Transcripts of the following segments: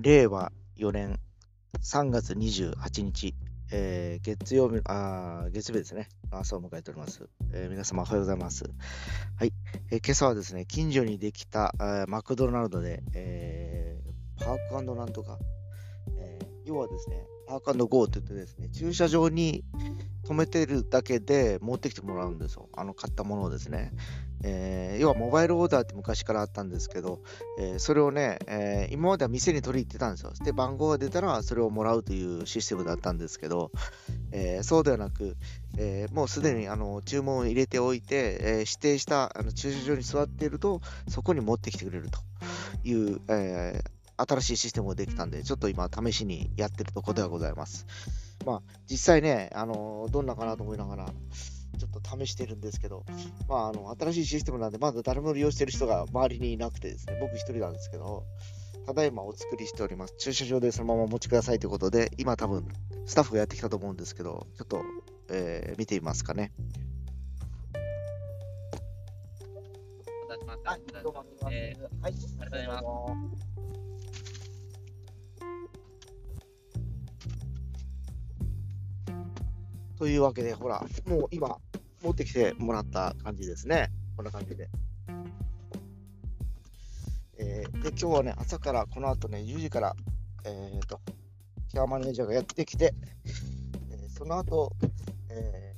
令和4年3月28日、えー、月曜日、あ月曜日ですね、朝を迎えております。えー、皆様おはようございます。はい、えー、今朝はですね、近所にできた、マクドナルドで、えー、パークなんとか、えー、要はですね、パークゴーって言ってですね、駐車場に止めてるだけで持ってきてもらうんですよ。あの買ったものをですね。えー、要はモバイルオーダーって昔からあったんですけど、えー、それをね、えー、今までは店に取り行ってたんですよ。で、番号が出たらそれをもらうというシステムだったんですけど、えそうではなく、えもうすでにあの注文を入れておいて、え指定したあの駐車場に座っていると、そこに持ってきてくれるという、え新しいシステムができたんで、ちょっと今試しにやってるところではございます。まあ、実際ね、あのどんなかなと思いながら、ちょっと試してるんですけど、まあ、あの、新しいシステムなんで、まだ誰も利用してる人が周りにいなくてですね、僕一人なんですけど、ただいまお作りしております。駐車場でそのままお持ちくださいということで、今多分、スタッフがやってきたと思うんですけど、ちょっと、えー、見てみますかね。はい、どうも、えー、はい、ありがとうございます。というわけで、ほら、もう今、持ってきてもらった感じですね。こんな感じで。えー、で、今日はね、朝からこの後ね、10時から、えっ、ー、と、ケアマネージャーがやってきて、えー、その後、え、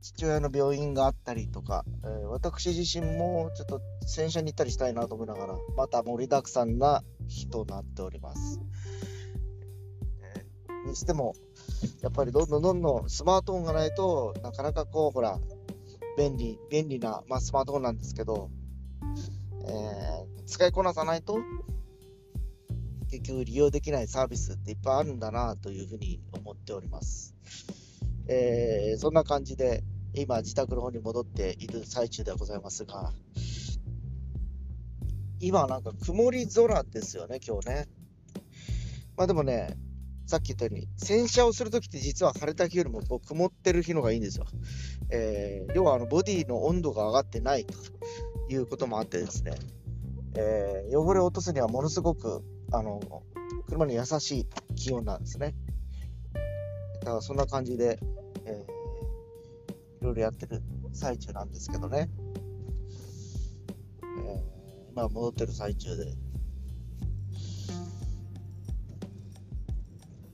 父親の病院があったりとか、え、私自身もちょっと洗車に行ったりしたいなと思いながら、また盛りだくさんな日となっております。にしても、やっぱりどんどんどんどんスマートフォンがないとなかなかこうほら便利便利な、まあ、スマートフォンなんですけど、えー、使いこなさないと結局利用できないサービスっていっぱいあるんだなというふうに思っております、えー、そんな感じで今自宅の方に戻っている最中ではございますが今なんか曇り空ですよね今日ね。まあでもねさっき言ったように、洗車をするときって実は晴れた日よりもこう曇ってる日のがいいんですよ。えー、要はあのボディの温度が上がってないということもあってですね、えー、汚れを落とすにはものすごくあの車に優しい気温なんですね。だからそんな感じで、えー、いろいろやってる最中なんですけどね。えー、今戻ってる最中で。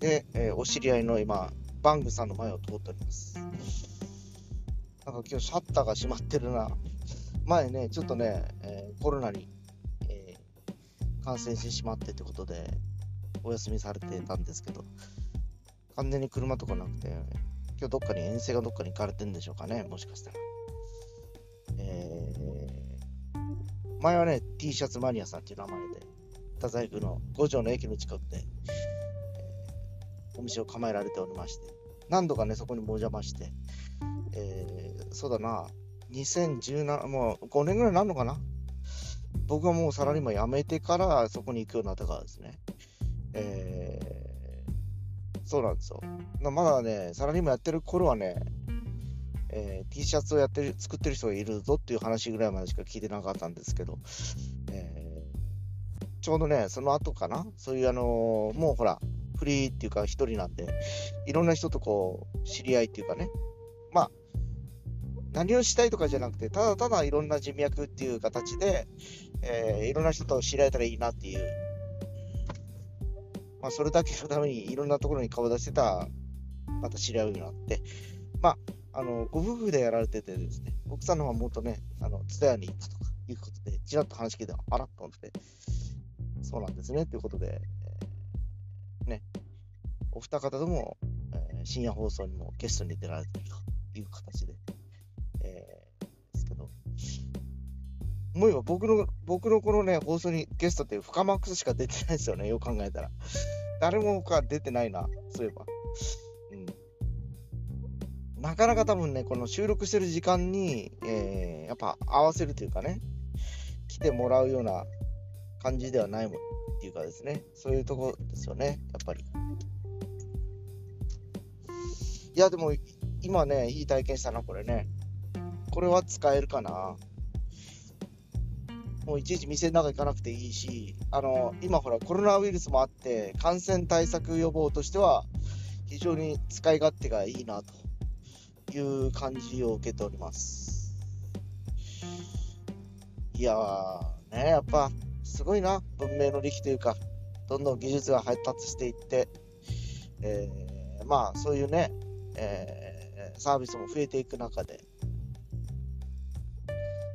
で、えー、お知り合いの今、バングさんの前を通っております。なんか今日シャッターが閉まってるな。前ね、ちょっとね、えー、コロナに、えー、感染してしまってってことで、お休みされてたんですけど、完全に車とかなくて、今日どっかに遠征がどっかに行かれてるんでしょうかね、もしかしたら。えー、前はね、T シャツマニアさんっていう名前で、太宰府の五条の駅の近くで、お店を構えられておりまして、何度かね、そこにもお邪魔して、えー、そうだな、2017、もう5年ぐらいになるのかな？僕はもうサラリーマン辞めてからそこに行くようになったからですね。えー、そうなんですよ。まだね、サラリーマンやってる頃はね、えー、T シャツをやってる、作ってる人がいるぞっていう話ぐらいまでしか聞いてなかったんですけど、えー、ちょうどね、その後かな、そういうあのー、もうほら、フリーっていうか一人なんで、いろんな人とこう、知り合いっていうかね、まあ、何をしたいとかじゃなくて、ただただいろんな人脈っていう形で、えー、いろんな人と知り合えたらいいなっていう、まあ、それだけのためにいろんなところに顔出してた、また知り合うようになって、まあ、あの、ご夫婦でやられててですね、奥さんの方はもっとね、あの、津田屋に行くとかいうことで、ちらっと話聞いて、あらっと思って、そうなんですね、ということで、お二方とも、えー、深夜放送にもゲストに出られているという形で、えー、ですけど、もう今僕の、僕のこのね、放送にゲストってフカマックスしか出てないですよね、よく考えたら。誰も他出てないな、そういえば。うん。なかなか多分ね、この収録してる時間に、えー、やっぱ合わせるというかね、来てもらうような感じではないもんっていうかですね、そういうとこですよね、やっぱり。いや、でも、今ね、いい体験したな、これね。これは使えるかな。もういちいち店の中行かなくていいし、あの、今ほらコロナウイルスもあって、感染対策予防としては、非常に使い勝手がいいなという感じを受けております。いやー、ね、やっぱ、すごいな、文明の利器というか、どんどん技術が発達していって、えー、まあ、そういうね、えー、サービスも増えていく中で、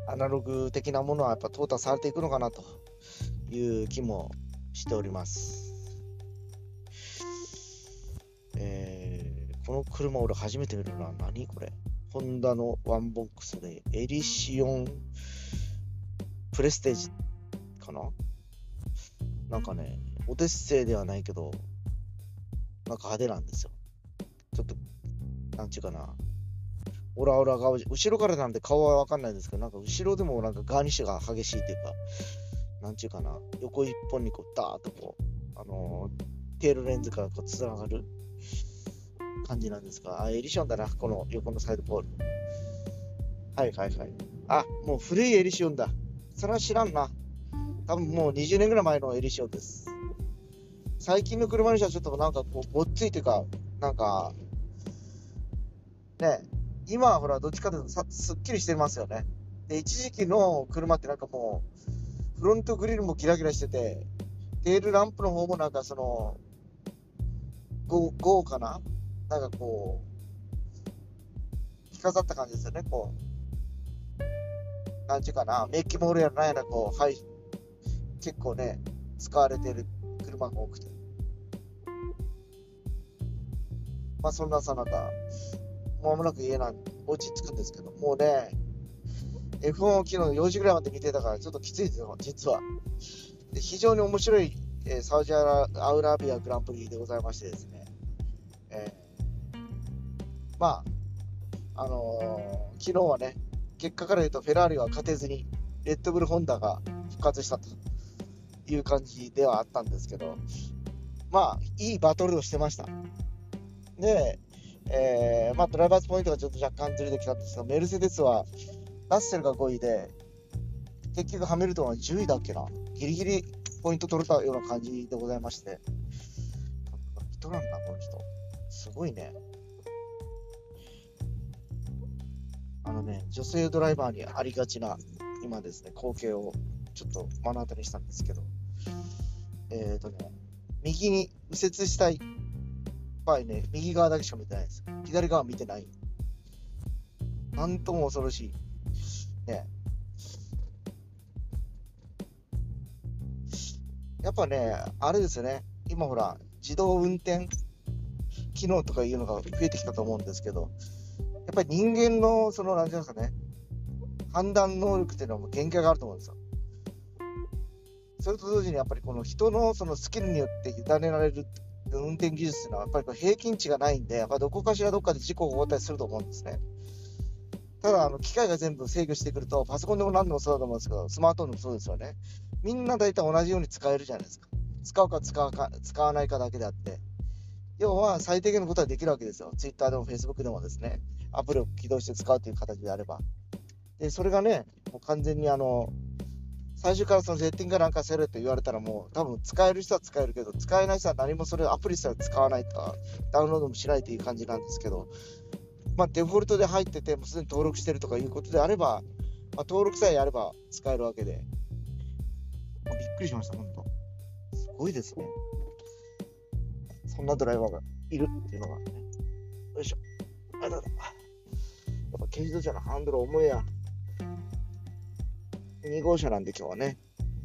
アナログ的なものはやっぱ淘汰されていくのかなという気もしております。えー、この車俺初めて見るな。何これ？ホンダのワンボックスでエリシオンプレステージかな？なんかね、オデッセイではないけど、なんか派手なんですよ。ちょっと、なんちゅうかな。オラオラ顔、後ろからなんで顔はわかんないんですけど、なんか後ろでもなんかガーニッシュが激しいというか、なんちゅうかな、横一本にこう、ダーッとこう、あのー、テールレンズからこう、つながる感じなんですが、あ、エリシオンだな、この横のサイドポール。はいはいはい。あ、もう古いエリシオンだ。それは知らんな。多分もう20年ぐらい前のエリシオンです。最近の車にしてはちょっとなんかこう、ぼっついというか、なんか、ね、今はほら、どっちかというとさすっきりしてますよね。で、一時期の車ってなんかもう、フロントグリルもキラキラしてて、テールランプの方もなんかその、豪豪華な、なんかこう、着飾った感じですよね、こう。なんちゅうかな、メッキモールやらなんやら、こう、はい、結構ね、使われてる車が多くて。まあそんなさなか、まもなく家なん、お家着くんですけど、もうね、F1 を昨日4時ぐらいまで見てたからちょっときついですよ、実は。で非常に面白い、えー、サウジアラビアグランプリでございましてですね、えー、まあ、あのー、昨日はね、結果から言うとフェラーリは勝てずに、レッドブルホンダが復活したという感じではあったんですけど、まあ、いいバトルをしてました。で、えー、まあ、ドライバーズポイントがちょっと若干ずれてきたんですが、メルセデスは、ラッセルが5位で、結局ハミルトンは10位だっけな。ギリギリポイント取れたような感じでございまして。人なんだ、この人。すごいね。あのね、女性ドライバーにありがちな、今ですね、光景をちょっと目の当たりにしたんですけど、えっ、ー、とね、右に右折したいぱりね、右側だけしか見てないです。左側見てない。なんとも恐ろしい。ね。やっぱね、あれですよね。今ほら、自動運転機能とかいうのが増えてきたと思うんですけど、やっぱり人間の、その、なんていうんですかね、判断能力っていうのも限界があると思うんですよ。それと同時にやっぱりこの人のそのスキルによって委ねられる運転技術っていうのは、やっぱりこ平均値がないんで、やっぱどこかしらどっかで事故が起こったりすると思うんですね。ただ、あの機械が全部制御してくると、パソコンでも何でもそうだと思うんですけど、スマートフォンでもそうですよね。みんな大体同じように使えるじゃないですか。使うか使うか使わないかだけであって。要は最低限のことはできるわけですよ。Twitter でも Facebook でもですね、アプリを起動して使うという形であれば。で、それがね、もう完全にあの、最初からそのセッティングなんかせると言われたらもう多分使える人は使えるけど、使えない人は何もそれアプリすら使わないとか、ダウンロードもしないという感じなんですけど、まあ、デフォルトで入ってて、もうすでに登録してるとかいうことであれば、まあ、登録さえやれば使えるわけで、まあ、びっくりしました、本当。すごいですね。そんなドライバーがいるっていうのが。よいしょ。あだだ。やっぱ軽自動車のハンドル重いや。2号車なんで今日はね。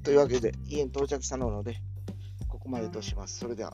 というわけで、家に到着したので、ここまでとします。それでは。